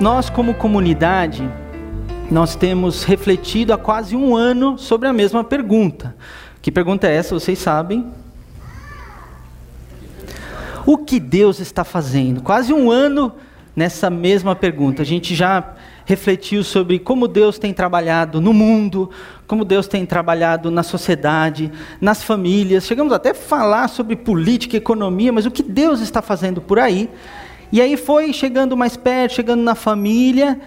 Nós, como comunidade, nós temos refletido há quase um ano sobre a mesma pergunta. Que pergunta é essa? Vocês sabem? O que Deus está fazendo? Quase um ano nessa mesma pergunta. A gente já refletiu sobre como Deus tem trabalhado no mundo, como Deus tem trabalhado na sociedade, nas famílias. Chegamos até a falar sobre política economia, mas o que Deus está fazendo por aí? E aí foi chegando mais perto, chegando na família,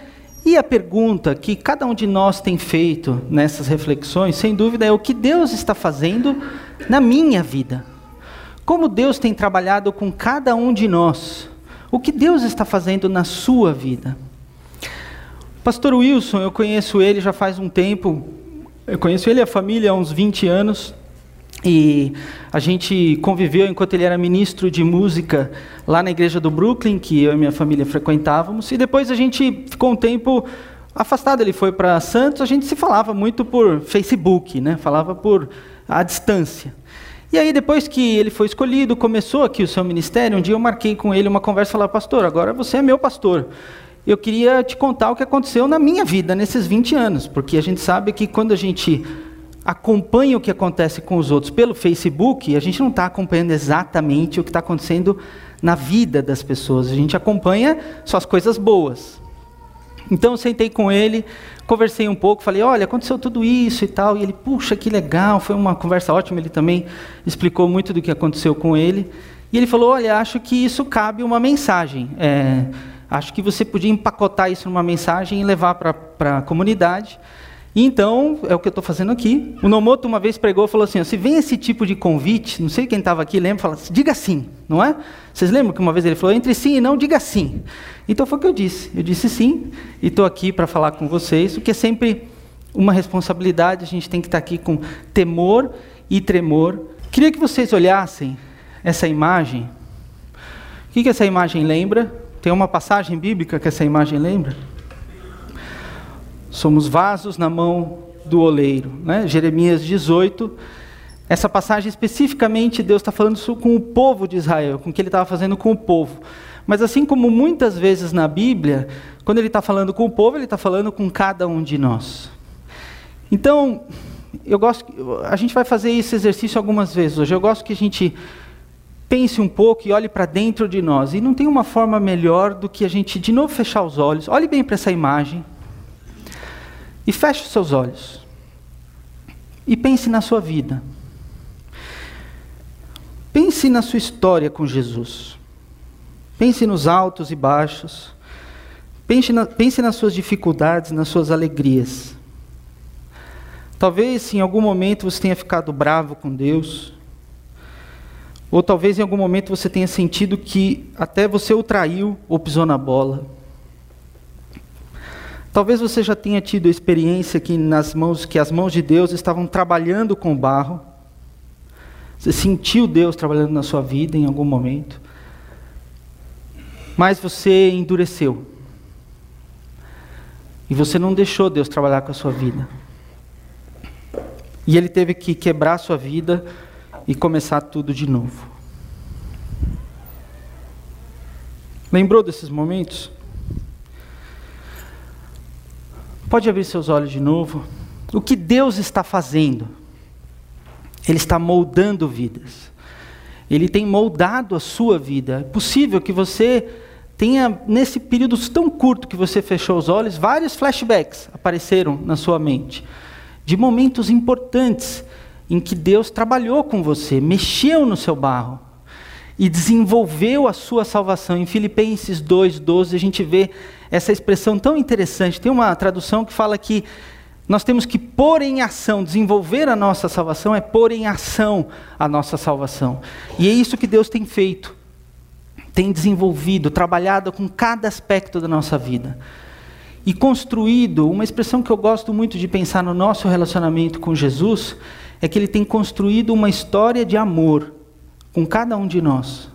e a pergunta que cada um de nós tem feito nessas reflexões, sem dúvida, é o que Deus está fazendo na minha vida. Como Deus tem trabalhado com cada um de nós. O que Deus está fazendo na sua vida. Pastor Wilson, eu conheço ele já faz um tempo. Eu conheço ele e a família há uns 20 anos. E a gente conviveu enquanto ele era ministro de música lá na igreja do Brooklyn, que eu e minha família frequentávamos. E depois a gente ficou um tempo afastado. Ele foi para Santos. A gente se falava muito por Facebook, né? Falava por à distância. E aí, depois que ele foi escolhido, começou aqui o seu ministério, um dia eu marquei com ele uma conversa falei, pastor, agora você é meu pastor. Eu queria te contar o que aconteceu na minha vida nesses 20 anos, porque a gente sabe que quando a gente acompanha o que acontece com os outros pelo Facebook, a gente não está acompanhando exatamente o que está acontecendo na vida das pessoas, a gente acompanha só as coisas boas. Então eu sentei com ele, conversei um pouco, falei, olha, aconteceu tudo isso e tal, e ele, puxa, que legal, foi uma conversa ótima, ele também explicou muito do que aconteceu com ele, e ele falou, olha, acho que isso cabe uma mensagem, é, acho que você podia empacotar isso numa mensagem e levar para a comunidade, então, é o que eu estou fazendo aqui. O Nomoto uma vez pregou e falou assim: se vem esse tipo de convite, não sei quem estava aqui, lembra, fala, diga sim, não é? Vocês lembram que uma vez ele falou: entre sim e não, diga sim. Então foi o que eu disse. Eu disse sim, e estou aqui para falar com vocês, o que é sempre uma responsabilidade, a gente tem que estar tá aqui com temor e tremor. Queria que vocês olhassem essa imagem. O que, que essa imagem lembra? Tem uma passagem bíblica que essa imagem lembra? Somos vasos na mão do oleiro. Né? Jeremias 18. Essa passagem especificamente, Deus está falando isso com o povo de Israel, com o que ele estava fazendo com o povo. Mas assim como muitas vezes na Bíblia, quando ele está falando com o povo, ele está falando com cada um de nós. Então, eu gosto, a gente vai fazer esse exercício algumas vezes hoje. Eu gosto que a gente pense um pouco e olhe para dentro de nós. E não tem uma forma melhor do que a gente de novo fechar os olhos. Olhe bem para essa imagem. E feche os seus olhos. E pense na sua vida. Pense na sua história com Jesus. Pense nos altos e baixos. Pense, na, pense nas suas dificuldades, nas suas alegrias. Talvez em algum momento você tenha ficado bravo com Deus. Ou talvez em algum momento você tenha sentido que até você o traiu ou pisou na bola. Talvez você já tenha tido a experiência que nas mãos que as mãos de Deus estavam trabalhando com o barro. Você sentiu Deus trabalhando na sua vida em algum momento. Mas você endureceu. E você não deixou Deus trabalhar com a sua vida. E ele teve que quebrar a sua vida e começar tudo de novo. Lembrou desses momentos? Pode abrir seus olhos de novo. O que Deus está fazendo? Ele está moldando vidas. Ele tem moldado a sua vida. É possível que você tenha, nesse período tão curto que você fechou os olhos, vários flashbacks apareceram na sua mente, de momentos importantes em que Deus trabalhou com você, mexeu no seu barro e desenvolveu a sua salvação. Em Filipenses 2:12 a gente vê essa expressão tão interessante. Tem uma tradução que fala que nós temos que pôr em ação, desenvolver a nossa salvação é pôr em ação a nossa salvação. E é isso que Deus tem feito. Tem desenvolvido, trabalhado com cada aspecto da nossa vida. E construído, uma expressão que eu gosto muito de pensar no nosso relacionamento com Jesus, é que ele tem construído uma história de amor com cada um de nós.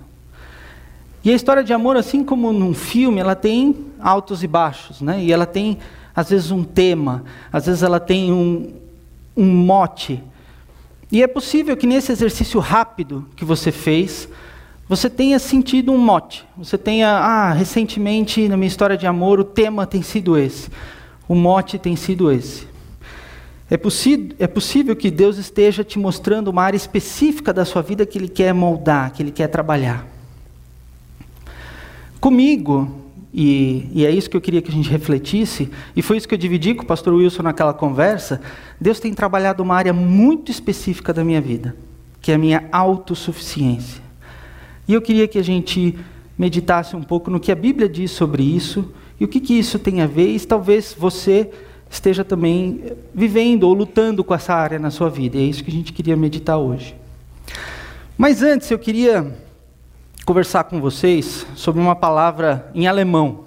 E a história de amor, assim como num filme, ela tem altos e baixos, né? E ela tem, às vezes, um tema, às vezes ela tem um, um mote. E é possível que nesse exercício rápido que você fez, você tenha sentido um mote, você tenha, ah, recentemente na minha história de amor o tema tem sido esse, o mote tem sido esse. É, é possível que Deus esteja te mostrando uma área específica da sua vida que Ele quer moldar, que Ele quer trabalhar. Comigo, e, e, é isso que eu queria que a gente refletisse, e foi isso que eu dividi com o pastor Wilson naquela conversa. Deus tem trabalhado uma área muito específica da minha vida, que é a minha autossuficiência. E eu queria que a gente meditasse um pouco no que a Bíblia diz sobre isso e o que, que isso tem a ver, e talvez você esteja também vivendo ou lutando com essa área na sua vida. E é isso que a gente queria meditar hoje. Mas antes eu queria conversar com vocês sobre uma palavra em alemão.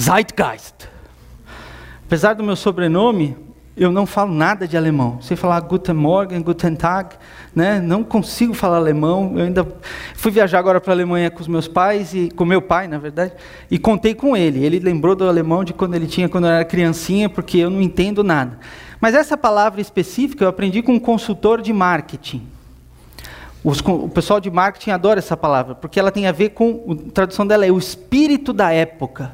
Zeitgeist. Apesar do meu sobrenome, eu não falo nada de alemão. Sei falar Guten Morgen, Guten Tag, né? Não consigo falar alemão. Eu ainda fui viajar agora para a Alemanha com os meus pais e com meu pai, na verdade, e contei com ele. Ele lembrou do alemão de quando ele tinha quando eu era criancinha, porque eu não entendo nada. Mas essa palavra específica eu aprendi com um consultor de marketing. Os, o pessoal de marketing adora essa palavra, porque ela tem a ver com, a tradução dela é o espírito da época.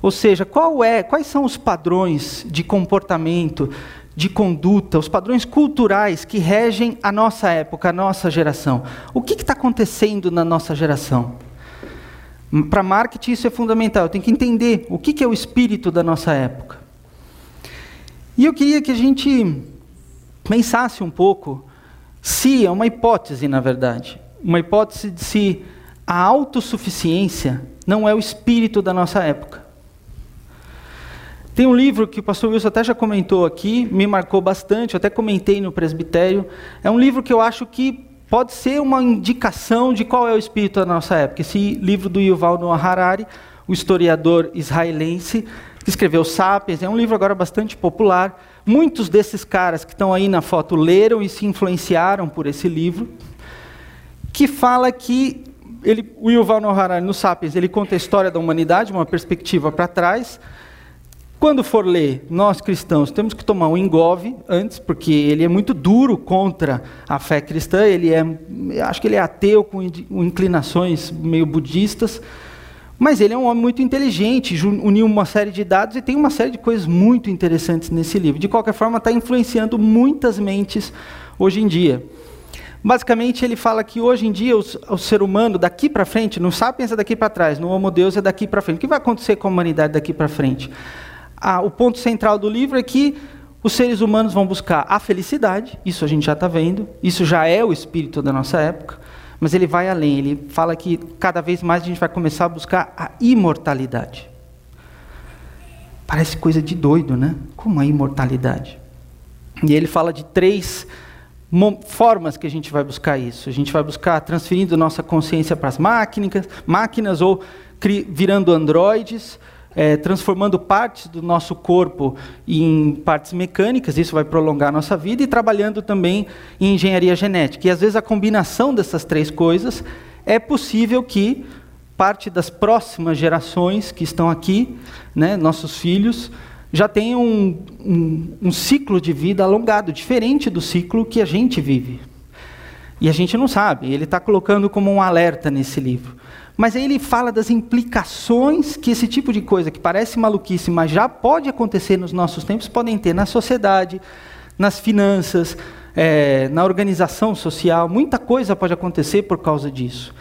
Ou seja, é, quais são os padrões de comportamento, de conduta, os padrões culturais que regem a nossa época, a nossa geração? O que está acontecendo na nossa geração? Para marketing isso é fundamental, eu tenho que entender o que, que é o espírito da nossa época. E eu queria que a gente pensasse um pouco se, é uma hipótese na verdade, uma hipótese de se a autossuficiência não é o espírito da nossa época. Tem um livro que o pastor Wilson até já comentou aqui, me marcou bastante, eu até comentei no presbitério. É um livro que eu acho que pode ser uma indicação de qual é o espírito da nossa época. Esse livro do Yuval Noah Harari, o historiador israelense, que escreveu Sapiens, é um livro agora bastante popular. Muitos desses caras que estão aí na foto leram e se influenciaram por esse livro, que fala que ele, o Yuval Noah Harari no Sapiens, ele conta a história da humanidade, uma perspectiva para trás, quando for ler, nós cristãos temos que tomar um engove antes, porque ele é muito duro contra a fé cristã, ele é, acho que ele é ateu com inclinações meio budistas, mas ele é um homem muito inteligente, uniu uma série de dados e tem uma série de coisas muito interessantes nesse livro. De qualquer forma, está influenciando muitas mentes hoje em dia. Basicamente, ele fala que hoje em dia o ser humano, daqui para frente, não sabe pensar daqui para trás, no Homo Deus é daqui para frente. O que vai acontecer com a humanidade daqui para frente? Ah, o ponto central do livro é que os seres humanos vão buscar a felicidade, isso a gente já está vendo, isso já é o espírito da nossa época, mas ele vai além, ele fala que cada vez mais a gente vai começar a buscar a imortalidade. Parece coisa de doido, né? Como a imortalidade? E ele fala de três formas que a gente vai buscar isso. A gente vai buscar transferindo nossa consciência para as máquinas, máquinas ou virando androides é, transformando partes do nosso corpo em partes mecânicas, isso vai prolongar a nossa vida, e trabalhando também em engenharia genética. E às vezes a combinação dessas três coisas é possível que parte das próximas gerações que estão aqui, né, nossos filhos, já tenham um, um, um ciclo de vida alongado, diferente do ciclo que a gente vive. E a gente não sabe, ele está colocando como um alerta nesse livro. Mas aí ele fala das implicações que esse tipo de coisa, que parece maluquice, mas já pode acontecer nos nossos tempos, podem ter na sociedade, nas finanças, é, na organização social. Muita coisa pode acontecer por causa disso.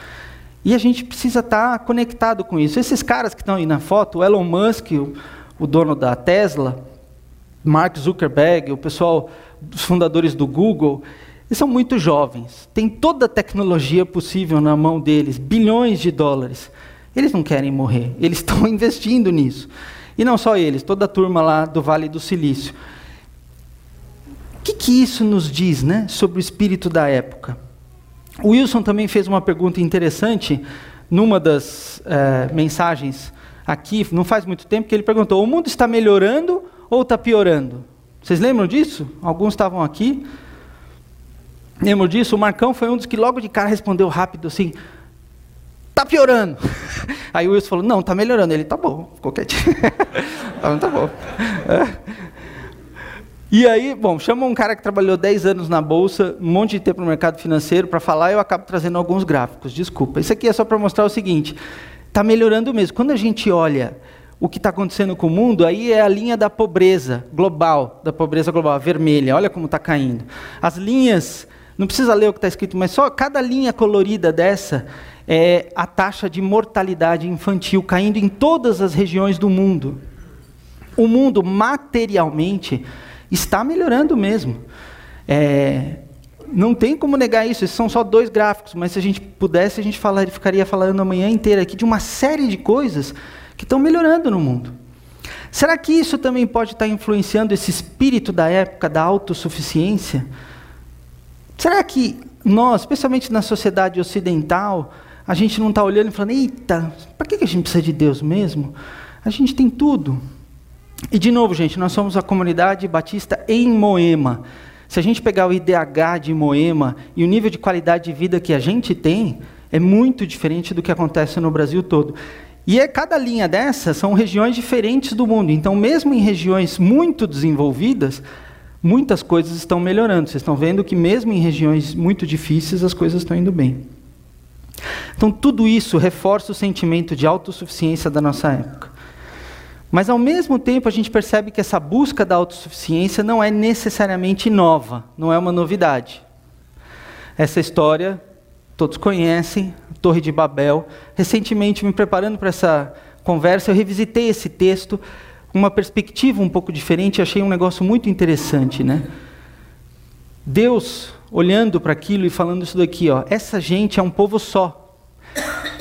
E a gente precisa estar conectado com isso. Esses caras que estão aí na foto, o Elon Musk, o, o dono da Tesla, Mark Zuckerberg, o pessoal, os fundadores do Google, eles são muito jovens, têm toda a tecnologia possível na mão deles, bilhões de dólares. Eles não querem morrer, eles estão investindo nisso. E não só eles, toda a turma lá do Vale do Silício. O que, que isso nos diz né, sobre o espírito da época? O Wilson também fez uma pergunta interessante numa das é, mensagens aqui, não faz muito tempo, que ele perguntou: o mundo está melhorando ou está piorando? Vocês lembram disso? Alguns estavam aqui. Lembro disso? O Marcão foi um dos que logo de cara respondeu rápido assim: tá piorando. Aí o Wilson falou: não, tá melhorando. Ele, tá bom, ficou quietinho. tá bom. É. E aí, bom, chama um cara que trabalhou 10 anos na bolsa, um monte de tempo no mercado financeiro para falar, eu acabo trazendo alguns gráficos. Desculpa. Isso aqui é só para mostrar o seguinte: está melhorando mesmo. Quando a gente olha o que está acontecendo com o mundo, aí é a linha da pobreza global, da pobreza global, vermelha. Olha como está caindo. As linhas, não precisa ler o que está escrito, mas só cada linha colorida dessa é a taxa de mortalidade infantil caindo em todas as regiões do mundo. O mundo materialmente está melhorando mesmo. É, não tem como negar isso, esses são só dois gráficos, mas se a gente pudesse, a gente ficaria falando a manhã inteira aqui de uma série de coisas que estão melhorando no mundo. Será que isso também pode estar influenciando esse espírito da época da autossuficiência? Será que nós, especialmente na sociedade ocidental, a gente não está olhando e falando: eita, para que a gente precisa de Deus mesmo? A gente tem tudo. E de novo, gente, nós somos a comunidade batista em Moema. Se a gente pegar o IDH de Moema e o nível de qualidade de vida que a gente tem, é muito diferente do que acontece no Brasil todo. E é, cada linha dessa são regiões diferentes do mundo. Então, mesmo em regiões muito desenvolvidas, muitas coisas estão melhorando. Vocês estão vendo que mesmo em regiões muito difíceis, as coisas estão indo bem. Então, tudo isso reforça o sentimento de autossuficiência da nossa época. Mas, ao mesmo tempo, a gente percebe que essa busca da autossuficiência não é necessariamente nova, não é uma novidade. Essa história todos conhecem, Torre de Babel. Recentemente, me preparando para essa conversa, eu revisitei esse texto uma perspectiva um pouco diferente, achei um negócio muito interessante, né? Deus olhando para aquilo e falando isso daqui, ó, essa gente é um povo só.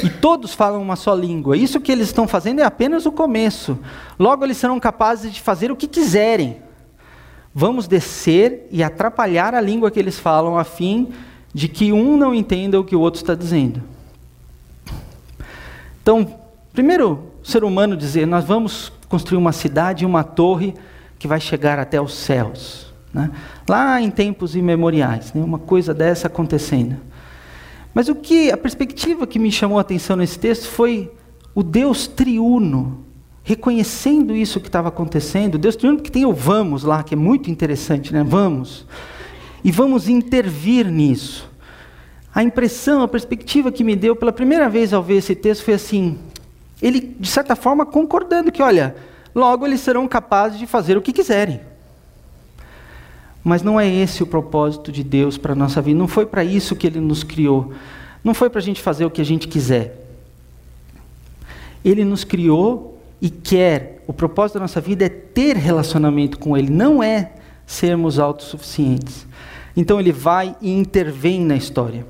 E todos falam uma só língua. Isso que eles estão fazendo é apenas o começo. Logo eles serão capazes de fazer o que quiserem. Vamos descer e atrapalhar a língua que eles falam, a fim de que um não entenda o que o outro está dizendo. Então, primeiro, o ser humano dizer: nós vamos construir uma cidade, uma torre que vai chegar até os céus. Né? Lá em tempos imemoriais, né? uma coisa dessa acontecendo. Mas o que a perspectiva que me chamou a atenção nesse texto foi o Deus triuno, reconhecendo isso que estava acontecendo. Deus triuno que tem o vamos lá, que é muito interessante, né? Vamos. E vamos intervir nisso. A impressão, a perspectiva que me deu pela primeira vez ao ver esse texto foi assim: ele, de certa forma, concordando que, olha, logo eles serão capazes de fazer o que quiserem. Mas não é esse o propósito de Deus para a nossa vida. Não foi para isso que Ele nos criou. Não foi para a gente fazer o que a gente quiser. Ele nos criou e quer. O propósito da nossa vida é ter relacionamento com Ele, não é sermos autossuficientes. Então Ele vai e intervém na história.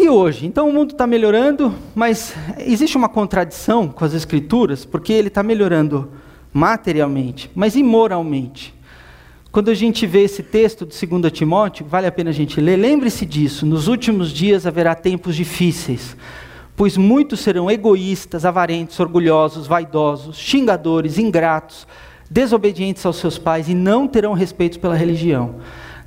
E hoje? Então o mundo está melhorando, mas existe uma contradição com as Escrituras, porque ele está melhorando materialmente, mas imoralmente. Quando a gente vê esse texto de 2 Timóteo, vale a pena a gente ler, lembre-se disso: nos últimos dias haverá tempos difíceis, pois muitos serão egoístas, avarentos, orgulhosos, vaidosos, xingadores, ingratos, desobedientes aos seus pais e não terão respeito pela religião.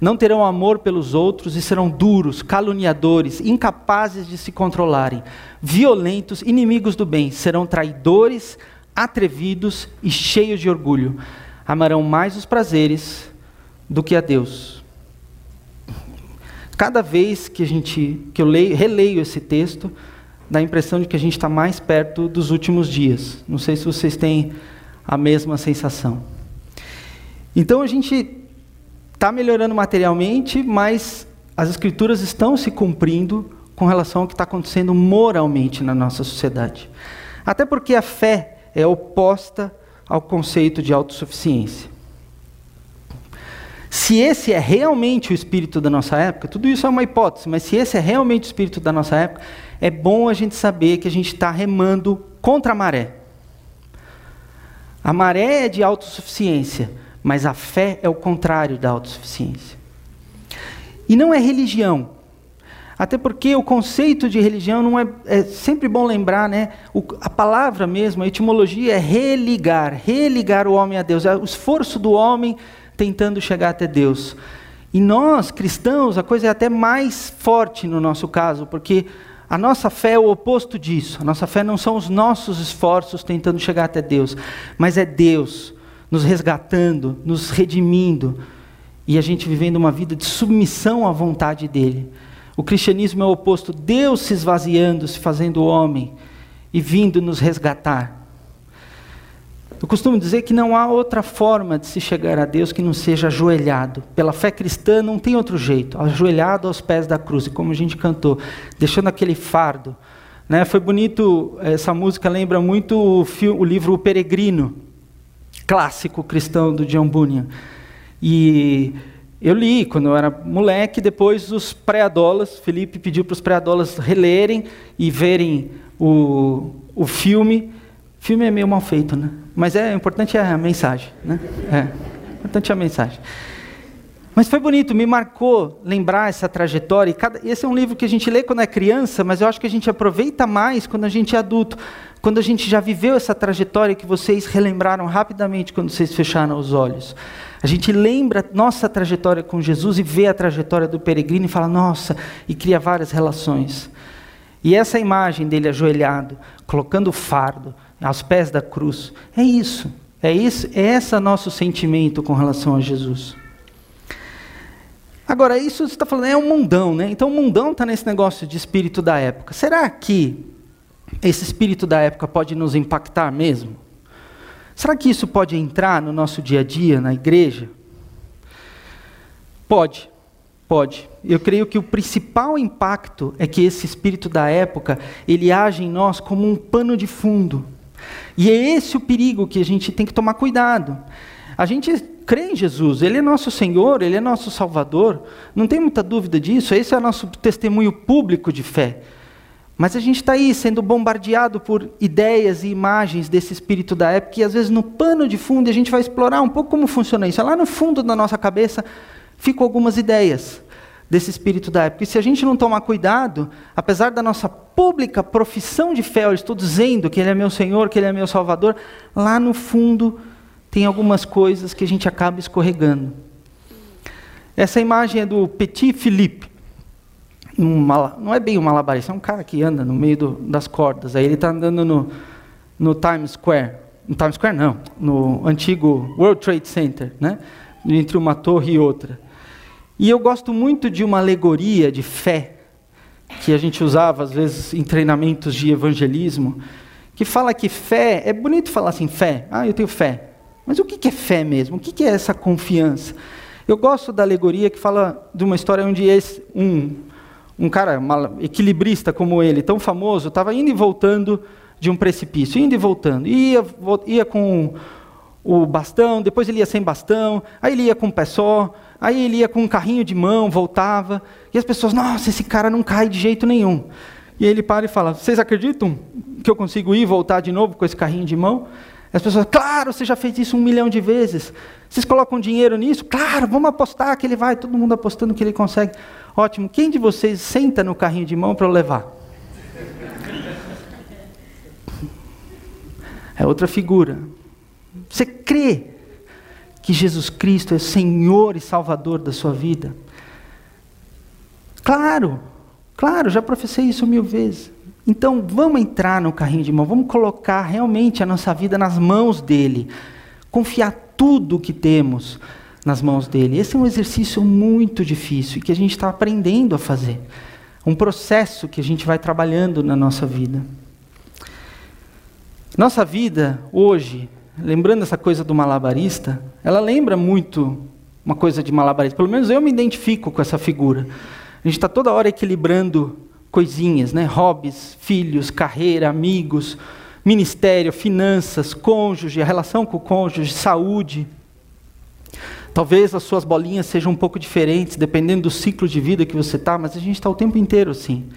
Não terão amor pelos outros e serão duros, caluniadores, incapazes de se controlarem, violentos, inimigos do bem, serão traidores, atrevidos e cheios de orgulho. Amarão mais os prazeres do que a Deus. Cada vez que a gente que eu leio, releio esse texto, dá a impressão de que a gente está mais perto dos últimos dias. Não sei se vocês têm a mesma sensação. Então a gente está melhorando materialmente, mas as escrituras estão se cumprindo com relação ao que está acontecendo moralmente na nossa sociedade. Até porque a fé é oposta ao conceito de autossuficiência. Se esse é realmente o espírito da nossa época, tudo isso é uma hipótese, mas se esse é realmente o espírito da nossa época, é bom a gente saber que a gente está remando contra a maré. A maré é de autossuficiência, mas a fé é o contrário da autossuficiência. E não é religião. Até porque o conceito de religião não é, é sempre bom lembrar, né? O, a palavra mesmo, a etimologia é religar, religar o homem a Deus, é o esforço do homem tentando chegar até Deus. E nós, cristãos, a coisa é até mais forte no nosso caso, porque a nossa fé é o oposto disso. A nossa fé não são os nossos esforços tentando chegar até Deus, mas é Deus nos resgatando, nos redimindo, e a gente vivendo uma vida de submissão à vontade dele. O cristianismo é o oposto, Deus se esvaziando, se fazendo homem e vindo nos resgatar. Eu costumo dizer que não há outra forma de se chegar a Deus que não seja ajoelhado. Pela fé cristã não tem outro jeito, ajoelhado aos pés da cruz, e como a gente cantou, deixando aquele fardo. Né? Foi bonito, essa música lembra muito o, o livro O Peregrino, clássico cristão do John Bunyan. E eu li quando eu era moleque, depois os pré-adolas, Felipe pediu para os pré-adolas relerem e verem o, o filme. O filme é meio mal feito, né? Mas é importante é a mensagem, né? É, importante é a mensagem. Mas foi bonito, me marcou lembrar essa trajetória. Cada, esse é um livro que a gente lê quando é criança, mas eu acho que a gente aproveita mais quando a gente é adulto. Quando a gente já viveu essa trajetória que vocês relembraram rapidamente quando vocês fecharam os olhos. A gente lembra nossa trajetória com Jesus e vê a trajetória do peregrino e fala, nossa, e cria várias relações. E essa imagem dele ajoelhado, colocando o fardo aos pés da cruz, é isso. É isso, é esse nosso sentimento com relação a Jesus. Agora, isso você está falando, é um mundão, né? Então o mundão está nesse negócio de espírito da época. Será que esse espírito da época pode nos impactar mesmo? Será que isso pode entrar no nosso dia a dia, na igreja? Pode, pode. Eu creio que o principal impacto é que esse espírito da época, ele age em nós como um pano de fundo. E é esse o perigo que a gente tem que tomar cuidado. A gente crê em Jesus, Ele é nosso Senhor, Ele é nosso Salvador, não tem muita dúvida disso, esse é o nosso testemunho público de fé. Mas a gente está aí sendo bombardeado por ideias e imagens desse espírito da época, e às vezes no pano de fundo a gente vai explorar um pouco como funciona isso. Lá no fundo da nossa cabeça ficam algumas ideias desse espírito da época. E se a gente não tomar cuidado, apesar da nossa pública profissão de fé, eu estou dizendo que Ele é meu Senhor, que Ele é meu Salvador, lá no fundo tem algumas coisas que a gente acaba escorregando. Essa imagem é do Petit Philippe um não é bem um malabarista, é um cara que anda no meio do, das cordas. Aí ele está andando no, no Times Square. No Times Square não, no antigo World Trade Center, né? entre uma torre e outra. E eu gosto muito de uma alegoria de fé que a gente usava às vezes em treinamentos de evangelismo, que fala que fé, é bonito falar assim, fé, ah, eu tenho fé. Mas o que é fé mesmo? O que é essa confiança? Eu gosto da alegoria que fala de uma história onde esse, um um cara uma, equilibrista como ele, tão famoso, estava indo e voltando de um precipício, indo e voltando. Ia, ia com o bastão, depois ele ia sem bastão, aí ele ia com o pé só, aí ele ia com um carrinho de mão, voltava. E as pessoas, nossa, esse cara não cai de jeito nenhum. E ele para e fala: Vocês acreditam que eu consigo ir e voltar de novo com esse carrinho de mão? As pessoas, claro, você já fez isso um milhão de vezes. Vocês colocam dinheiro nisso? Claro, vamos apostar que ele vai. Todo mundo apostando que ele consegue. Ótimo. Quem de vocês senta no carrinho de mão para eu levar? É outra figura. Você crê que Jesus Cristo é Senhor e Salvador da sua vida? Claro, claro, já professei isso mil vezes. Então vamos entrar no carrinho de mão, vamos colocar realmente a nossa vida nas mãos dele, confiar tudo o que temos nas mãos dele. Esse é um exercício muito difícil e que a gente está aprendendo a fazer. Um processo que a gente vai trabalhando na nossa vida. Nossa vida hoje, lembrando essa coisa do malabarista, ela lembra muito uma coisa de malabarista. Pelo menos eu me identifico com essa figura. A gente está toda hora equilibrando coisinhas, né? Hobbies, filhos, carreira, amigos, ministério, finanças, cônjuge, a relação com o cônjuge, saúde. Talvez as suas bolinhas sejam um pouco diferentes, dependendo do ciclo de vida que você está, mas a gente está o tempo inteiro assim.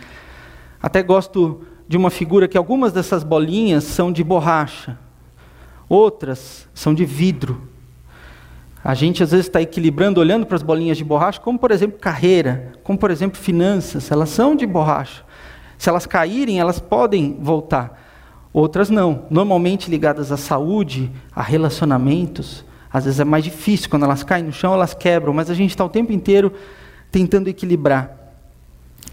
Até gosto de uma figura que algumas dessas bolinhas são de borracha, outras são de vidro. A gente às vezes está equilibrando, olhando para as bolinhas de borracha, como por exemplo carreira, como por exemplo finanças, elas são de borracha. Se elas caírem, elas podem voltar. Outras não, normalmente ligadas à saúde, a relacionamentos. Às vezes é mais difícil, quando elas caem no chão, elas quebram, mas a gente está o tempo inteiro tentando equilibrar.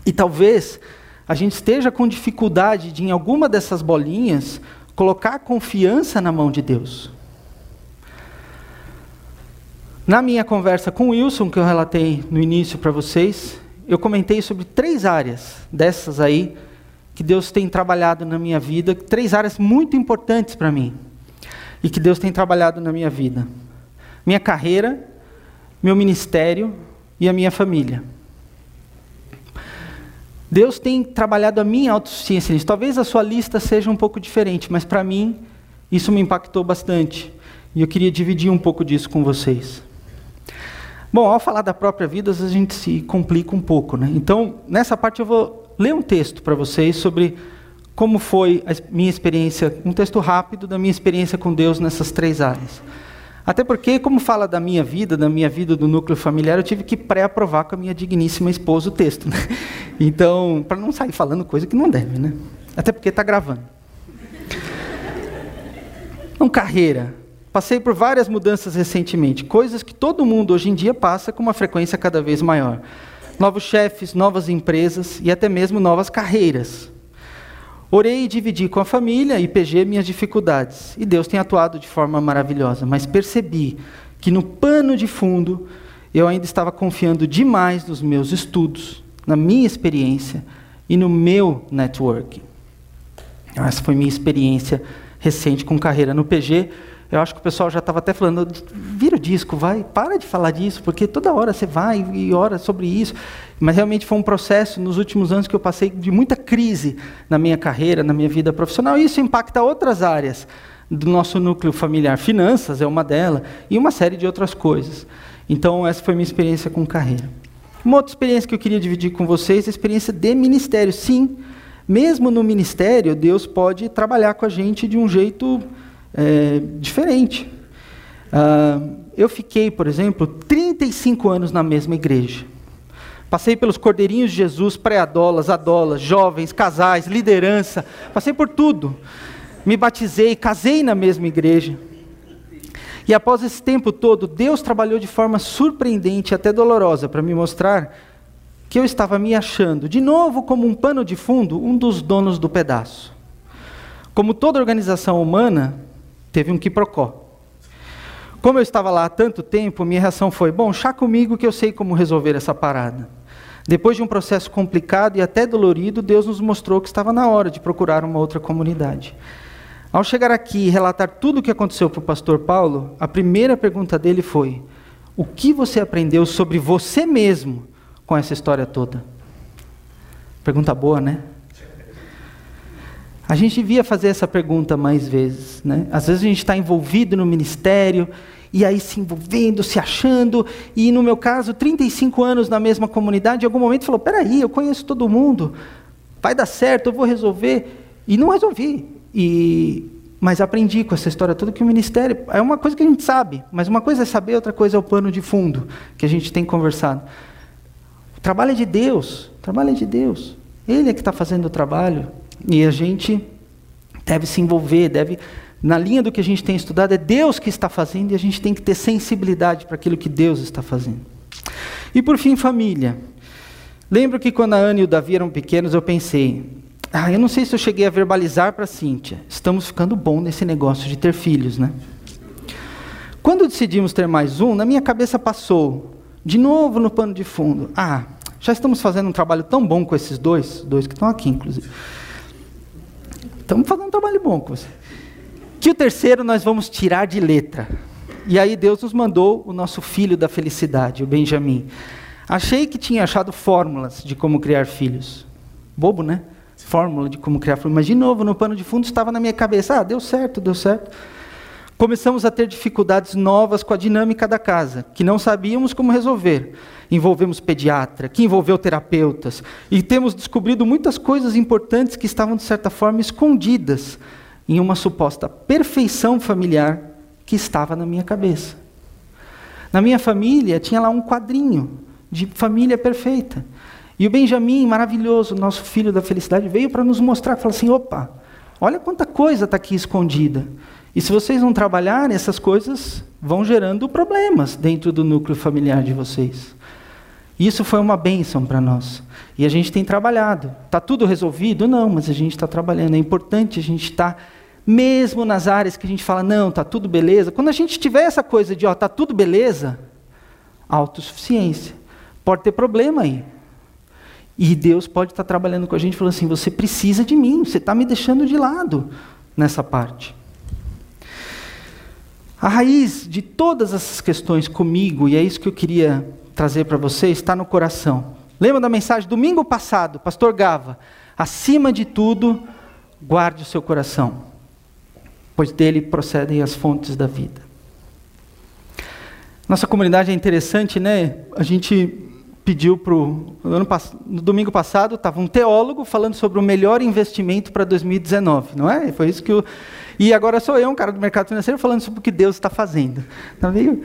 E talvez a gente esteja com dificuldade de, em alguma dessas bolinhas, colocar confiança na mão de Deus. Na minha conversa com o Wilson, que eu relatei no início para vocês, eu comentei sobre três áreas dessas aí que Deus tem trabalhado na minha vida, três áreas muito importantes para mim e que Deus tem trabalhado na minha vida: minha carreira, meu ministério e a minha família. Deus tem trabalhado a minha autossuficiência. Talvez a sua lista seja um pouco diferente, mas para mim isso me impactou bastante. E eu queria dividir um pouco disso com vocês. Bom, ao falar da própria vida, a gente se complica um pouco, né? Então, nessa parte eu vou ler um texto para vocês sobre como foi a minha experiência, um texto rápido da minha experiência com Deus nessas três áreas. Até porque, como fala da minha vida, da minha vida do núcleo familiar, eu tive que pré-aprovar com a minha digníssima esposa o texto. Né? Então, para não sair falando coisa que não deve, né? Até porque está gravando. Então, carreira. Passei por várias mudanças recentemente, coisas que todo mundo hoje em dia passa com uma frequência cada vez maior. Novos chefes, novas empresas e até mesmo novas carreiras. Orei e dividi com a família e PG minhas dificuldades. E Deus tem atuado de forma maravilhosa, mas percebi que no pano de fundo eu ainda estava confiando demais nos meus estudos, na minha experiência e no meu networking. Essa foi minha experiência recente com carreira no PG. Eu acho que o pessoal já estava até falando, vira o disco, vai, para de falar disso, porque toda hora você vai e ora sobre isso. Mas realmente foi um processo nos últimos anos que eu passei de muita crise na minha carreira, na minha vida profissional, e isso impacta outras áreas do nosso núcleo familiar. Finanças é uma delas, e uma série de outras coisas. Então, essa foi minha experiência com carreira. Uma outra experiência que eu queria dividir com vocês é a experiência de ministério. Sim, mesmo no ministério, Deus pode trabalhar com a gente de um jeito é, diferente. Uh, eu fiquei, por exemplo, 35 anos na mesma igreja. Passei pelos cordeirinhos de Jesus, pré-adolas, adolas, jovens, casais, liderança. Passei por tudo. Me batizei, casei na mesma igreja. E após esse tempo todo, Deus trabalhou de forma surpreendente, até dolorosa, para me mostrar que eu estava me achando, de novo, como um pano de fundo, um dos donos do pedaço. Como toda organização humana, Teve um quiprocó. Como eu estava lá há tanto tempo, minha reação foi: bom, chá comigo que eu sei como resolver essa parada. Depois de um processo complicado e até dolorido, Deus nos mostrou que estava na hora de procurar uma outra comunidade. Ao chegar aqui e relatar tudo o que aconteceu para o pastor Paulo, a primeira pergunta dele foi: O que você aprendeu sobre você mesmo com essa história toda? Pergunta boa, né? A gente devia fazer essa pergunta mais vezes. Né? Às vezes a gente está envolvido no ministério, e aí se envolvendo, se achando, e no meu caso, 35 anos na mesma comunidade, em algum momento falou: peraí, eu conheço todo mundo, vai dar certo, eu vou resolver. E não resolvi. E, mas aprendi com essa história toda que o ministério é uma coisa que a gente sabe, mas uma coisa é saber, outra coisa é o pano de fundo que a gente tem conversado. O trabalho é de Deus, o trabalho é de Deus. Ele é que está fazendo o trabalho. E a gente deve se envolver, deve na linha do que a gente tem estudado, é Deus que está fazendo e a gente tem que ter sensibilidade para aquilo que Deus está fazendo. E por fim, família. Lembro que quando a Ana e o Davi eram pequenos, eu pensei, ah, eu não sei se eu cheguei a verbalizar para a Cíntia, estamos ficando bom nesse negócio de ter filhos, né? Quando decidimos ter mais um, na minha cabeça passou, de novo no pano de fundo, ah, já estamos fazendo um trabalho tão bom com esses dois, dois que estão aqui, inclusive. Estamos fazendo um trabalho bom com você. Que o terceiro nós vamos tirar de letra. E aí Deus nos mandou o nosso filho da felicidade, o Benjamim. Achei que tinha achado fórmulas de como criar filhos. Bobo, né? Fórmula de como criar filhos. Mas de novo, no pano de fundo estava na minha cabeça. Ah, deu certo, deu certo. Começamos a ter dificuldades novas com a dinâmica da casa, que não sabíamos como resolver envolvemos pediatra, que envolveu terapeutas, e temos descobrido muitas coisas importantes que estavam, de certa forma, escondidas em uma suposta perfeição familiar que estava na minha cabeça. Na minha família tinha lá um quadrinho de família perfeita. E o Benjamin, maravilhoso, nosso filho da felicidade, veio para nos mostrar, falou assim: opa, olha quanta coisa está aqui escondida. E se vocês não trabalharem, essas coisas vão gerando problemas dentro do núcleo familiar de vocês. Isso foi uma bênção para nós. E a gente tem trabalhado. Está tudo resolvido? Não, mas a gente está trabalhando. É importante a gente estar, tá, mesmo nas áreas que a gente fala, não, está tudo beleza. Quando a gente tiver essa coisa de, ó, está tudo beleza, Autossuficiência. Pode ter problema aí. E Deus pode estar trabalhando com a gente falando assim: você precisa de mim, você está me deixando de lado nessa parte. A raiz de todas essas questões comigo, e é isso que eu queria trazer para vocês, está no coração. Lembra da mensagem domingo passado, pastor Gava? Acima de tudo, guarde o seu coração, pois dele procedem as fontes da vida. Nossa comunidade é interessante, né? A gente pediu para o. No domingo passado, estava um teólogo falando sobre o melhor investimento para 2019, não é? Foi isso que o. E agora sou eu, um cara do mercado financeiro, falando sobre o que Deus está fazendo. Tá meio...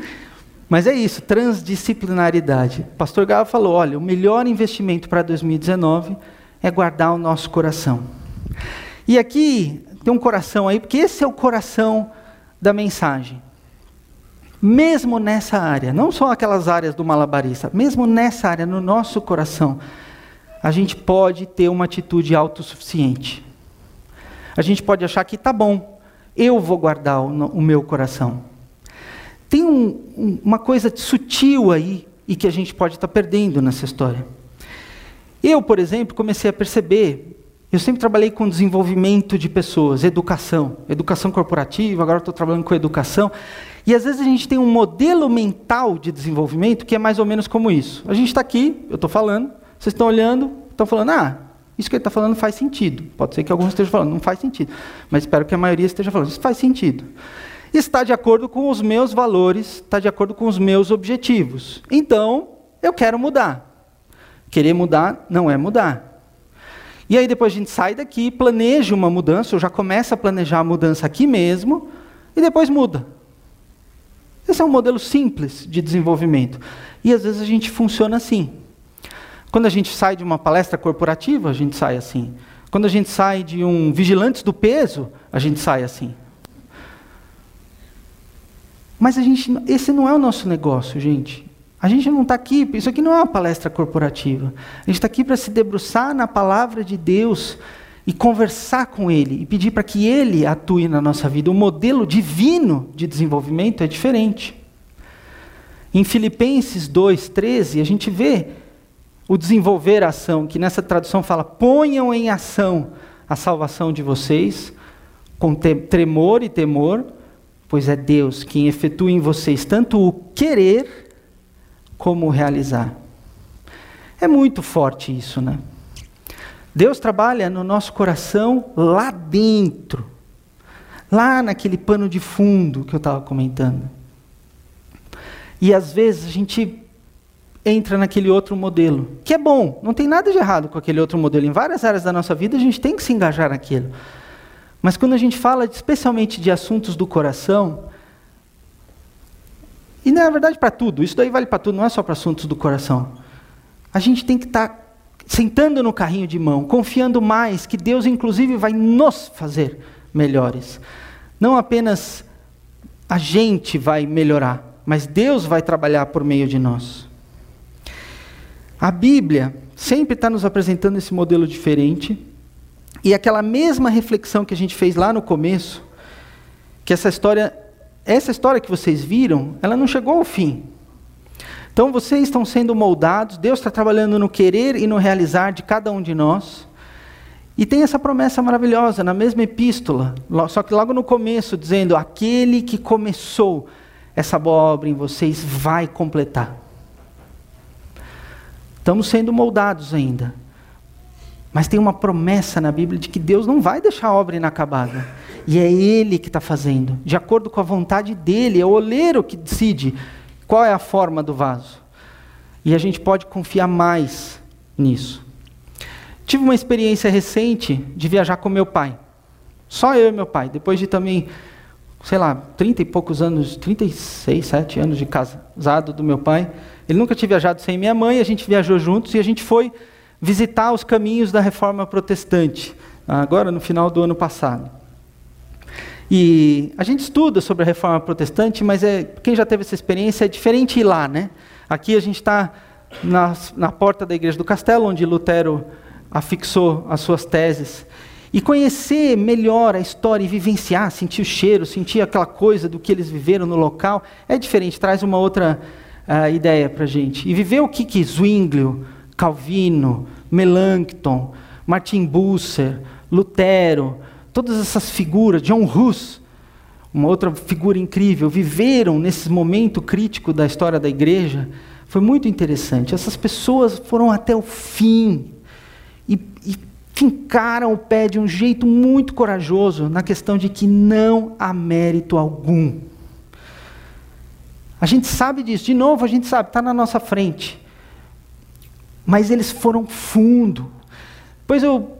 Mas é isso, transdisciplinaridade. O pastor Gava falou: olha, o melhor investimento para 2019 é guardar o nosso coração. E aqui tem um coração aí, porque esse é o coração da mensagem mesmo nessa área, não só aquelas áreas do malabarista, mesmo nessa área, no nosso coração, a gente pode ter uma atitude autossuficiente. A gente pode achar que tá bom, eu vou guardar o, o meu coração. Tem um, um, uma coisa sutil aí e que a gente pode estar tá perdendo nessa história. Eu, por exemplo, comecei a perceber eu sempre trabalhei com desenvolvimento de pessoas, educação, educação corporativa, agora estou trabalhando com educação. E às vezes a gente tem um modelo mental de desenvolvimento que é mais ou menos como isso. A gente está aqui, eu estou falando, vocês estão olhando, estão falando, ah, isso que ele está falando faz sentido. Pode ser que alguns estejam falando, não faz sentido. Mas espero que a maioria esteja falando, isso faz sentido. Está de acordo com os meus valores, está de acordo com os meus objetivos. Então, eu quero mudar. Querer mudar não é mudar. E aí depois a gente sai daqui, planeja uma mudança, ou já começa a planejar a mudança aqui mesmo, e depois muda. Esse é um modelo simples de desenvolvimento. E às vezes a gente funciona assim. Quando a gente sai de uma palestra corporativa, a gente sai assim. Quando a gente sai de um vigilantes do peso, a gente sai assim. Mas a gente, esse não é o nosso negócio, gente. A gente não está aqui, isso aqui não é uma palestra corporativa. A gente está aqui para se debruçar na palavra de Deus e conversar com Ele e pedir para que Ele atue na nossa vida. O modelo divino de desenvolvimento é diferente. Em Filipenses 2,13, a gente vê o desenvolver a ação, que nessa tradução fala: ponham em ação a salvação de vocês, com tremor e temor, pois é Deus quem efetua em vocês tanto o querer como realizar. É muito forte isso, né? Deus trabalha no nosso coração lá dentro, lá naquele pano de fundo que eu estava comentando. E às vezes a gente entra naquele outro modelo, que é bom, não tem nada de errado com aquele outro modelo. Em várias áreas da nossa vida a gente tem que se engajar naquilo. Mas quando a gente fala especialmente de assuntos do coração, e na verdade para tudo, isso daí vale para tudo, não é só para assuntos do coração. A gente tem que estar tá sentando no carrinho de mão, confiando mais que Deus inclusive vai nos fazer melhores. Não apenas a gente vai melhorar, mas Deus vai trabalhar por meio de nós. A Bíblia sempre está nos apresentando esse modelo diferente, e aquela mesma reflexão que a gente fez lá no começo, que essa história essa história que vocês viram, ela não chegou ao fim. Então vocês estão sendo moldados, Deus está trabalhando no querer e no realizar de cada um de nós. E tem essa promessa maravilhosa na mesma epístola, só que logo no começo, dizendo: aquele que começou essa boa obra em vocês vai completar. Estamos sendo moldados ainda. Mas tem uma promessa na Bíblia de que Deus não vai deixar a obra inacabada. E é Ele que está fazendo, de acordo com a vontade dele, é o oleiro que decide qual é a forma do vaso. E a gente pode confiar mais nisso. Tive uma experiência recente de viajar com meu pai. Só eu e meu pai. Depois de também, sei lá, 30 e poucos anos, 36, 7 anos de casado do meu pai. Ele nunca tinha viajado sem minha mãe, a gente viajou juntos e a gente foi visitar os caminhos da reforma protestante, agora no final do ano passado. E a gente estuda sobre a reforma protestante, mas é, quem já teve essa experiência é diferente ir lá, né? Aqui a gente está na, na porta da igreja do castelo, onde Lutero afixou as suas teses. E conhecer melhor a história e vivenciar, sentir o cheiro, sentir aquela coisa do que eles viveram no local, é diferente, traz uma outra a ideia para a gente. E viver o que, que Zwinglio, Calvino, Melanchthon, Martin Bucer, Lutero, todas essas figuras, John Hus, uma outra figura incrível, viveram nesse momento crítico da história da igreja, foi muito interessante. Essas pessoas foram até o fim e, e fincaram o pé de um jeito muito corajoso na questão de que não há mérito algum. A gente sabe disso, de novo, a gente sabe, está na nossa frente. Mas eles foram fundo. Pois eu,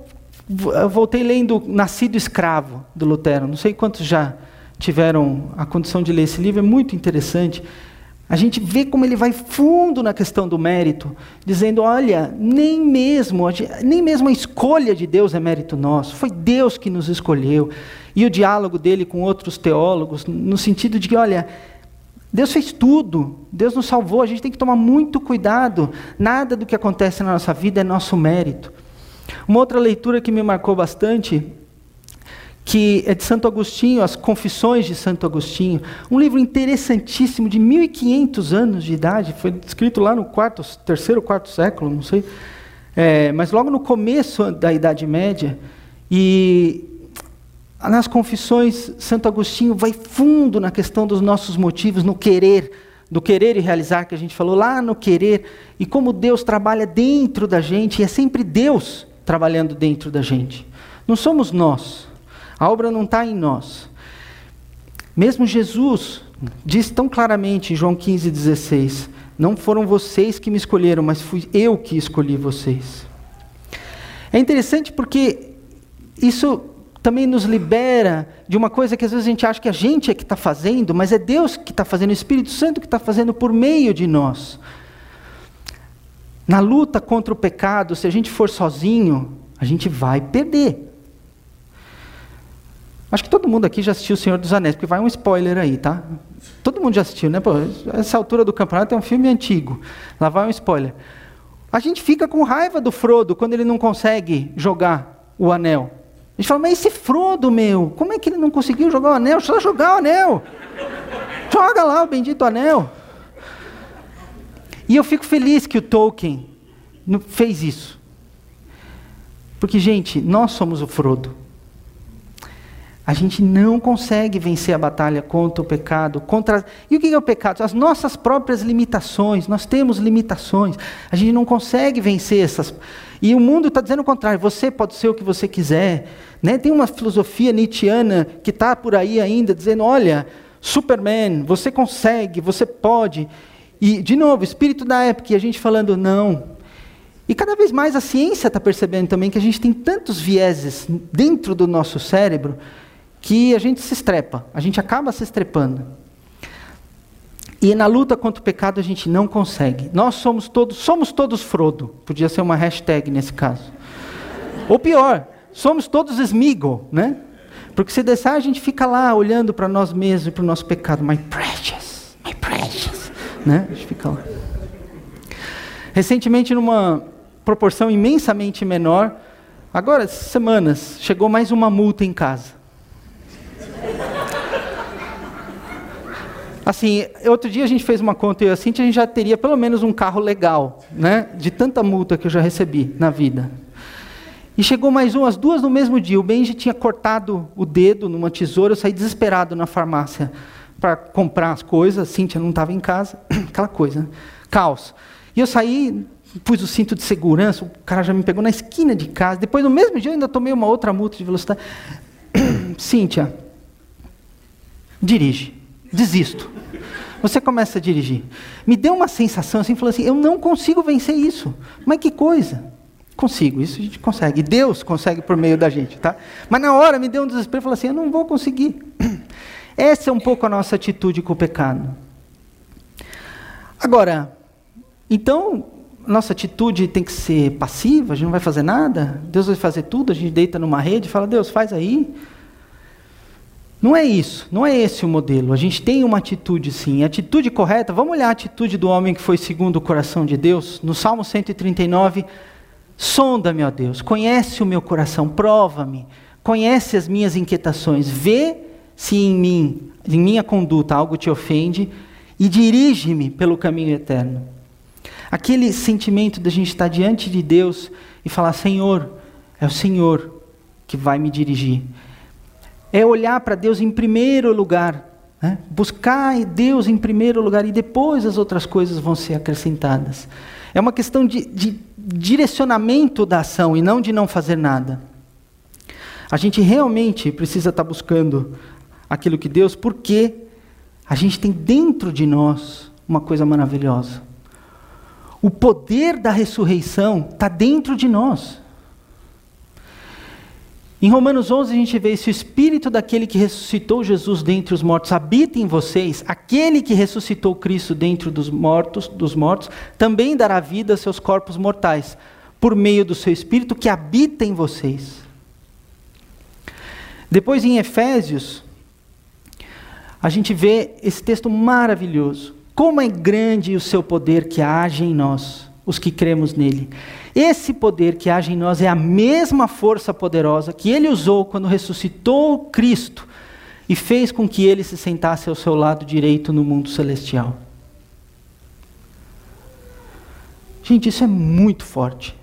eu voltei lendo Nascido Escravo, do Lutero. Não sei quantos já tiveram a condição de ler esse livro, é muito interessante. A gente vê como ele vai fundo na questão do mérito, dizendo: olha, nem mesmo, nem mesmo a escolha de Deus é mérito nosso, foi Deus que nos escolheu. E o diálogo dele com outros teólogos, no sentido de que, olha, Deus fez tudo, Deus nos salvou, a gente tem que tomar muito cuidado, nada do que acontece na nossa vida é nosso mérito. Uma outra leitura que me marcou bastante que é de Santo Agostinho, As Confissões de Santo Agostinho, um livro interessantíssimo de 1500 anos de idade, foi escrito lá no quarto, terceiro, quarto século, não sei, é, mas logo no começo da Idade Média, e nas Confissões Santo Agostinho vai fundo na questão dos nossos motivos, no querer, do querer e realizar que a gente falou lá no querer, e como Deus trabalha dentro da gente, e é sempre Deus trabalhando dentro da gente, não somos nós. A obra não está em nós. Mesmo Jesus diz tão claramente em João 15, 16: Não foram vocês que me escolheram, mas fui eu que escolhi vocês. É interessante porque isso também nos libera de uma coisa que às vezes a gente acha que a gente é que está fazendo, mas é Deus que está fazendo, o Espírito Santo que está fazendo por meio de nós. Na luta contra o pecado, se a gente for sozinho, a gente vai perder. Acho que todo mundo aqui já assistiu O Senhor dos Anéis, porque vai um spoiler aí, tá? Todo mundo já assistiu, né? Pô, essa altura do campeonato é um filme antigo. Lá vai um spoiler. A gente fica com raiva do Frodo quando ele não consegue jogar o anel. A gente fala, mas esse Frodo, meu, como é que ele não conseguiu jogar o anel? Só jogar o anel. Joga lá o bendito anel. E eu fico feliz que o Tolkien fez isso. Porque, gente, nós somos o Frodo. A gente não consegue vencer a batalha contra o pecado, contra e o que é o pecado? As nossas próprias limitações. Nós temos limitações. A gente não consegue vencer essas. E o mundo está dizendo o contrário. Você pode ser o que você quiser. Né? Tem uma filosofia nietzschiana que está por aí ainda dizendo: olha, Superman, você consegue, você pode. E de novo, espírito da época, e a gente falando não. E cada vez mais a ciência está percebendo também que a gente tem tantos vieses dentro do nosso cérebro que a gente se estrepa, a gente acaba se estrepando. E na luta contra o pecado a gente não consegue. Nós somos todos, somos todos Frodo. Podia ser uma hashtag nesse caso. Ou pior, somos todos Smeagol, né? Porque se deixar a gente fica lá olhando para nós mesmos e para o nosso pecado. My precious, my precious, né? A gente fica lá. Recentemente, numa proporção imensamente menor, agora semanas, chegou mais uma multa em casa. Assim, outro dia a gente fez uma conta e assim, a gente já teria pelo menos um carro legal, né? De tanta multa que eu já recebi na vida. E chegou mais um, as duas no mesmo dia. O Benji tinha cortado o dedo numa tesoura, eu saí desesperado na farmácia para comprar as coisas, Cíntia não estava em casa, aquela coisa, né? caos. E eu saí, pus o cinto de segurança, o cara já me pegou na esquina de casa. Depois, no mesmo dia, eu ainda tomei uma outra multa de velocidade. Cíntia, dirige desisto. Você começa a dirigir. Me deu uma sensação assim, falou assim: eu não consigo vencer isso. Mas que coisa? Consigo, isso a gente consegue. Deus consegue por meio da gente, tá? Mas na hora me deu um desespero, falou assim: eu não vou conseguir. Essa é um pouco a nossa atitude com o pecado. Agora, então, nossa atitude tem que ser passiva, a gente não vai fazer nada, Deus vai fazer tudo, a gente deita numa rede e fala: Deus, faz aí. Não é isso, não é esse o modelo. A gente tem uma atitude sim, atitude correta. Vamos olhar a atitude do homem que foi segundo o coração de Deus? No Salmo 139, sonda-me, ó Deus, conhece o meu coração, prova-me, conhece as minhas inquietações, vê se em mim, em minha conduta algo te ofende e dirige-me pelo caminho eterno. Aquele sentimento da gente estar diante de Deus e falar: Senhor, é o Senhor que vai me dirigir. É olhar para Deus em primeiro lugar, né? buscar Deus em primeiro lugar e depois as outras coisas vão ser acrescentadas. É uma questão de, de direcionamento da ação e não de não fazer nada. A gente realmente precisa estar buscando aquilo que Deus, porque a gente tem dentro de nós uma coisa maravilhosa. O poder da ressurreição está dentro de nós. Em Romanos 11 a gente vê: se o espírito daquele que ressuscitou Jesus dentre os mortos habita em vocês, aquele que ressuscitou Cristo dentre dos mortos, dos mortos, também dará vida a seus corpos mortais, por meio do seu espírito que habita em vocês. Depois em Efésios, a gente vê esse texto maravilhoso. Como é grande o seu poder que age em nós, os que cremos nele. Esse poder que age em nós é a mesma força poderosa que ele usou quando ressuscitou Cristo e fez com que ele se sentasse ao seu lado direito no mundo celestial. Gente, isso é muito forte.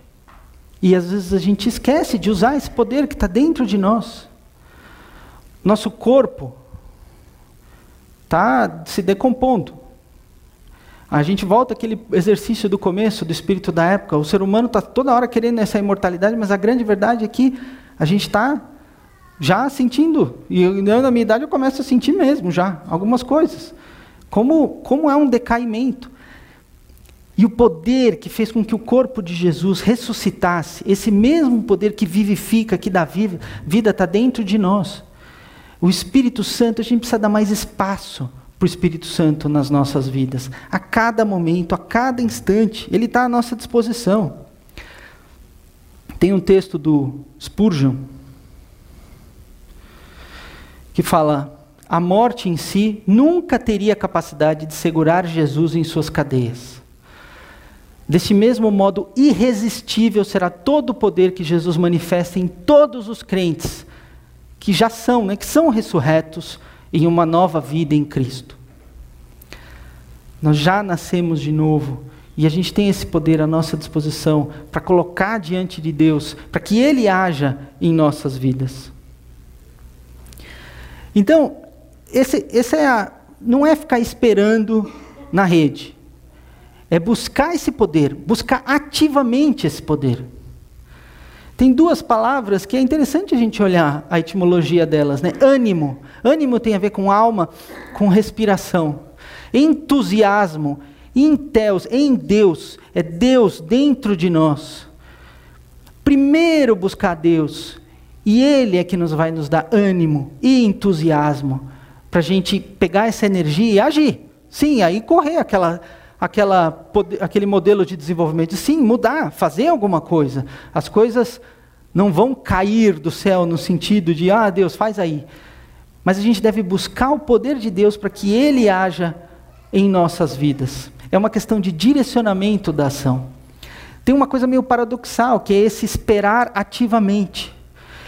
E às vezes a gente esquece de usar esse poder que está dentro de nós. Nosso corpo está se decompondo. A gente volta aquele exercício do começo, do espírito da época. O ser humano está toda hora querendo essa imortalidade, mas a grande verdade é que a gente está já sentindo. E eu, na minha idade eu começo a sentir mesmo já algumas coisas. Como, como é um decaimento. E o poder que fez com que o corpo de Jesus ressuscitasse, esse mesmo poder que vivifica, que dá vida, está dentro de nós. O Espírito Santo, a gente precisa dar mais espaço para o Espírito Santo nas nossas vidas. A cada momento, a cada instante, ele está à nossa disposição. Tem um texto do Spurgeon que fala: a morte em si nunca teria capacidade de segurar Jesus em suas cadeias. Deste mesmo modo, irresistível será todo o poder que Jesus manifesta em todos os crentes que já são, né, que são ressurretos em uma nova vida em Cristo. Nós já nascemos de novo e a gente tem esse poder à nossa disposição para colocar diante de Deus, para que Ele haja em nossas vidas. Então, esse, esse é a, não é ficar esperando na rede, é buscar esse poder, buscar ativamente esse poder. Tem duas palavras que é interessante a gente olhar a etimologia delas, né? Ânimo. Ânimo tem a ver com alma, com respiração. Entusiasmo, em em Deus, é Deus dentro de nós. Primeiro buscar Deus, e Ele é que nos vai nos dar ânimo e entusiasmo para a gente pegar essa energia e agir. Sim, aí correr aquela, aquela, aquele modelo de desenvolvimento. Sim, mudar, fazer alguma coisa. As coisas não vão cair do céu no sentido de, ah, Deus, faz aí. Mas a gente deve buscar o poder de Deus para que Ele haja em nossas vidas. É uma questão de direcionamento da ação. Tem uma coisa meio paradoxal, que é esse esperar ativamente.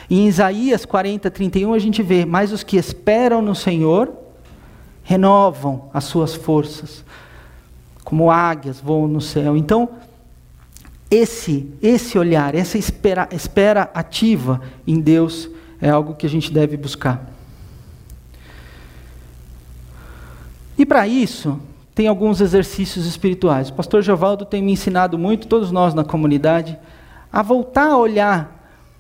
Em Isaías 40, 31, a gente vê: Mas os que esperam no Senhor renovam as suas forças como águias voam no céu. Então, esse, esse olhar, essa espera, espera ativa em Deus é algo que a gente deve buscar. E para isso, tem alguns exercícios espirituais. O pastor Gevaldo tem me ensinado muito, todos nós na comunidade, a voltar a olhar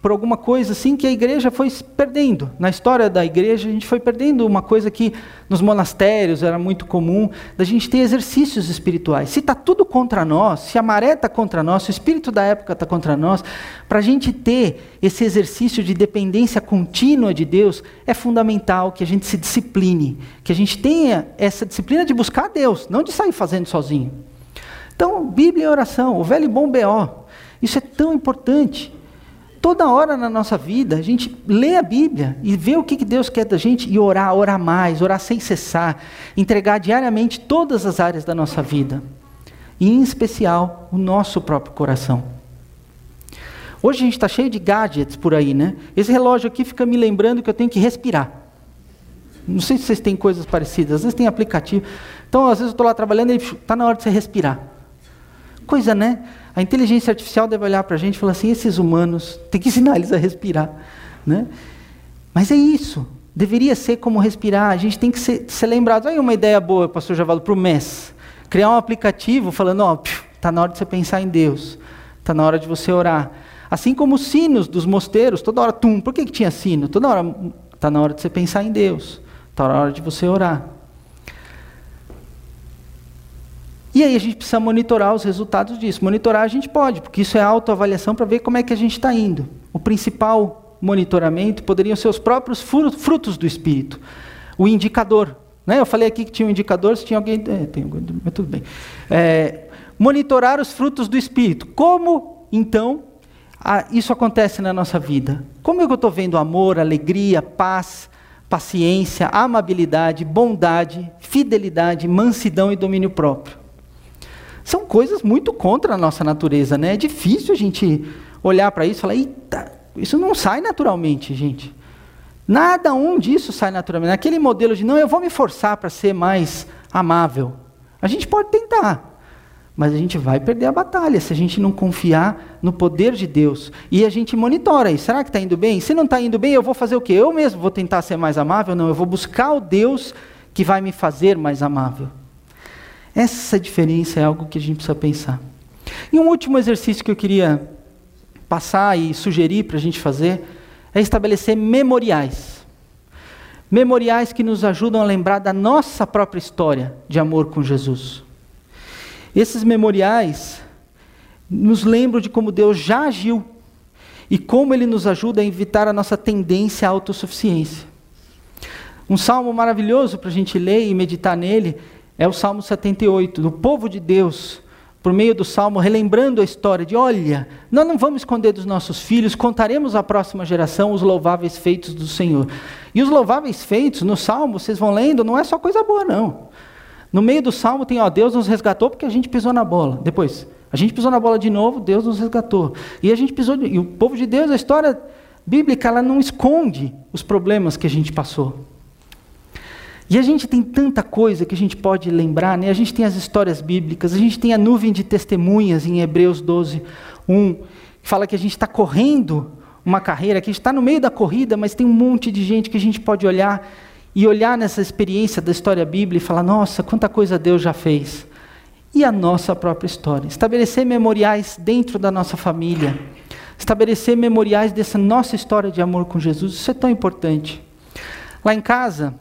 por alguma coisa assim que a igreja foi perdendo. Na história da igreja, a gente foi perdendo uma coisa que nos monastérios era muito comum, da gente ter exercícios espirituais. Se está tudo contra nós, se a maré está contra nós, se o espírito da época está contra nós, para a gente ter esse exercício de dependência contínua de Deus, é fundamental que a gente se discipline, que a gente tenha essa disciplina de buscar Deus, não de sair fazendo sozinho. Então, Bíblia e oração, o velho e bom BO. Isso é tão importante toda hora na nossa vida, a gente lê a Bíblia e vê o que Deus quer da gente e orar, orar mais, orar sem cessar, entregar diariamente todas as áreas da nossa vida, e em especial o nosso próprio coração. Hoje a gente está cheio de gadgets por aí, né? Esse relógio aqui fica me lembrando que eu tenho que respirar. Não sei se vocês têm coisas parecidas, às vezes tem aplicativo. Então, às vezes eu estou lá trabalhando e está na hora de você respirar. Coisa, né? A inteligência artificial deve olhar para a gente e falar assim: esses humanos, tem que ensinar eles a respirar. Né? Mas é isso. Deveria ser como respirar. A gente tem que ser, ser lembrado. Aí uma ideia boa, pastor Javalo, para o MES. Criar um aplicativo falando: ó, está na hora de você pensar em Deus. Está na hora de você orar. Assim como os sinos dos mosteiros, toda hora, tum. Por que, que tinha sino? Toda hora, está na hora de você pensar em Deus. Está na hora de você orar. E aí a gente precisa monitorar os resultados disso. Monitorar a gente pode, porque isso é autoavaliação para ver como é que a gente está indo. O principal monitoramento poderiam ser os próprios frutos do Espírito. O indicador. Né? Eu falei aqui que tinha um indicador, se tinha alguém. É, tem, mas tudo bem. É, monitorar os frutos do Espírito. Como, então, isso acontece na nossa vida? Como é que eu estou vendo amor, alegria, paz, paciência, amabilidade, bondade, fidelidade, mansidão e domínio próprio? São coisas muito contra a nossa natureza, né? É difícil a gente olhar para isso e falar, eita, isso não sai naturalmente, gente. Nada um disso sai naturalmente. Aquele modelo de, não, eu vou me forçar para ser mais amável. A gente pode tentar, mas a gente vai perder a batalha se a gente não confiar no poder de Deus. E a gente monitora isso. Será que está indo bem? Se não está indo bem, eu vou fazer o quê? Eu mesmo vou tentar ser mais amável? Não, eu vou buscar o Deus que vai me fazer mais amável. Essa diferença é algo que a gente precisa pensar. E um último exercício que eu queria passar e sugerir para a gente fazer é estabelecer memoriais. Memoriais que nos ajudam a lembrar da nossa própria história de amor com Jesus. Esses memoriais nos lembram de como Deus já agiu e como Ele nos ajuda a evitar a nossa tendência à autossuficiência. Um salmo maravilhoso para a gente ler e meditar nele é o Salmo 78, do povo de Deus, por meio do Salmo, relembrando a história de: olha, nós não vamos esconder dos nossos filhos, contaremos à próxima geração os louváveis feitos do Senhor. E os louváveis feitos no Salmo, vocês vão lendo, não é só coisa boa, não. No meio do Salmo tem: ó, Deus nos resgatou porque a gente pisou na bola. Depois, a gente pisou na bola de novo, Deus nos resgatou. E a gente pisou, e o povo de Deus, a história bíblica, ela não esconde os problemas que a gente passou. E a gente tem tanta coisa que a gente pode lembrar, né? A gente tem as histórias bíblicas, a gente tem a nuvem de testemunhas em Hebreus 12, 1, que fala que a gente está correndo uma carreira, que a gente está no meio da corrida, mas tem um monte de gente que a gente pode olhar e olhar nessa experiência da história bíblica e falar: nossa, quanta coisa Deus já fez. E a nossa própria história. Estabelecer memoriais dentro da nossa família. Estabelecer memoriais dessa nossa história de amor com Jesus. Isso é tão importante. Lá em casa,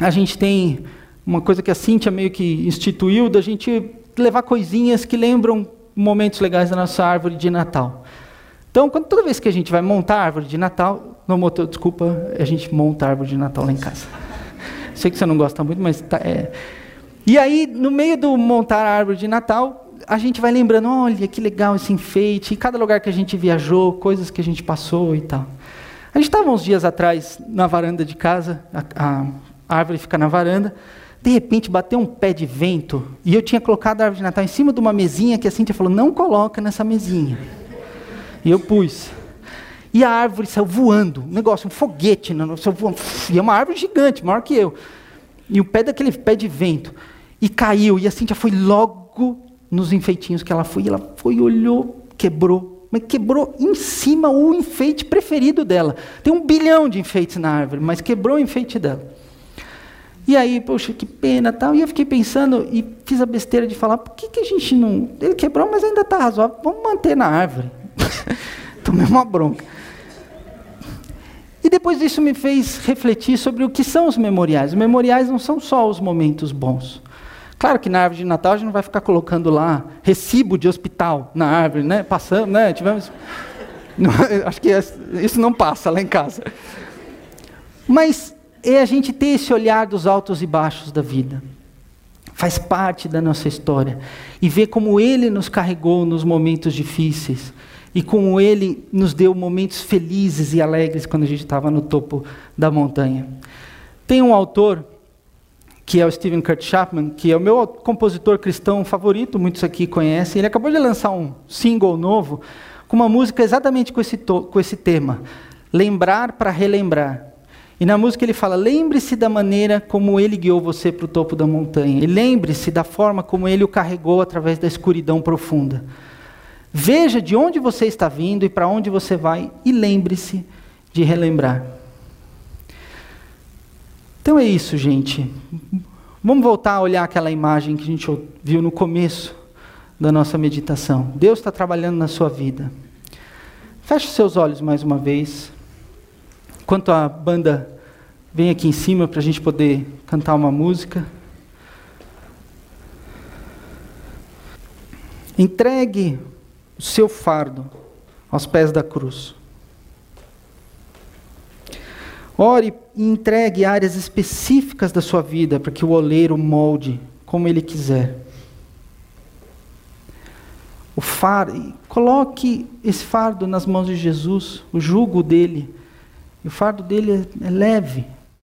a gente tem uma coisa que a Cíntia meio que instituiu, da gente levar coisinhas que lembram momentos legais da nossa árvore de Natal. Então, quando, toda vez que a gente vai montar a árvore de Natal, não motor, desculpa, a gente monta a árvore de Natal lá em casa. Sei que você não gosta muito, mas tá, é. E aí, no meio do montar a árvore de Natal, a gente vai lembrando, olha que legal esse enfeite, em cada lugar que a gente viajou, coisas que a gente passou e tal. A gente estava uns dias atrás na varanda de casa, a, a a árvore fica na varanda. De repente bateu um pé de vento e eu tinha colocado a árvore de Natal em cima de uma mesinha que a Cintia falou: não coloca nessa mesinha. E eu pus. E a árvore saiu voando, um negócio, um foguete, não, voando, e é uma árvore gigante, maior que eu. E o pé daquele pé de vento. E caiu, e a Cintia foi logo nos enfeitinhos que ela foi, e ela foi, olhou, quebrou. Mas quebrou em cima o enfeite preferido dela. Tem um bilhão de enfeites na árvore, mas quebrou o enfeite dela. E aí, poxa, que pena tal. E eu fiquei pensando e fiz a besteira de falar, por que, que a gente não. Ele quebrou, mas ainda está razoável. Vamos manter na árvore. Tomei uma bronca. E depois disso me fez refletir sobre o que são os memoriais. Os memoriais não são só os momentos bons. Claro que na árvore de Natal a gente não vai ficar colocando lá recibo de hospital na árvore, né? Passando, né? Tivemos. Acho que isso não passa lá em casa. Mas é a gente ter esse olhar dos altos e baixos da vida. Faz parte da nossa história. E ver como Ele nos carregou nos momentos difíceis. E como Ele nos deu momentos felizes e alegres quando a gente estava no topo da montanha. Tem um autor, que é o Stephen Kurt Chapman, que é o meu compositor cristão favorito, muitos aqui conhecem. Ele acabou de lançar um single novo com uma música exatamente com esse, com esse tema. Lembrar para relembrar. E na música ele fala: lembre-se da maneira como ele guiou você para o topo da montanha. E lembre-se da forma como ele o carregou através da escuridão profunda. Veja de onde você está vindo e para onde você vai, e lembre-se de relembrar. Então é isso, gente. Vamos voltar a olhar aquela imagem que a gente viu no começo da nossa meditação. Deus está trabalhando na sua vida. Feche seus olhos mais uma vez. Enquanto a banda vem aqui em cima para a gente poder cantar uma música. Entregue o seu fardo aos pés da cruz. Ore e entregue áreas específicas da sua vida para que o oleiro molde como ele quiser. O fardo, coloque esse fardo nas mãos de Jesus, o jugo dele e o fardo dele é, é leve.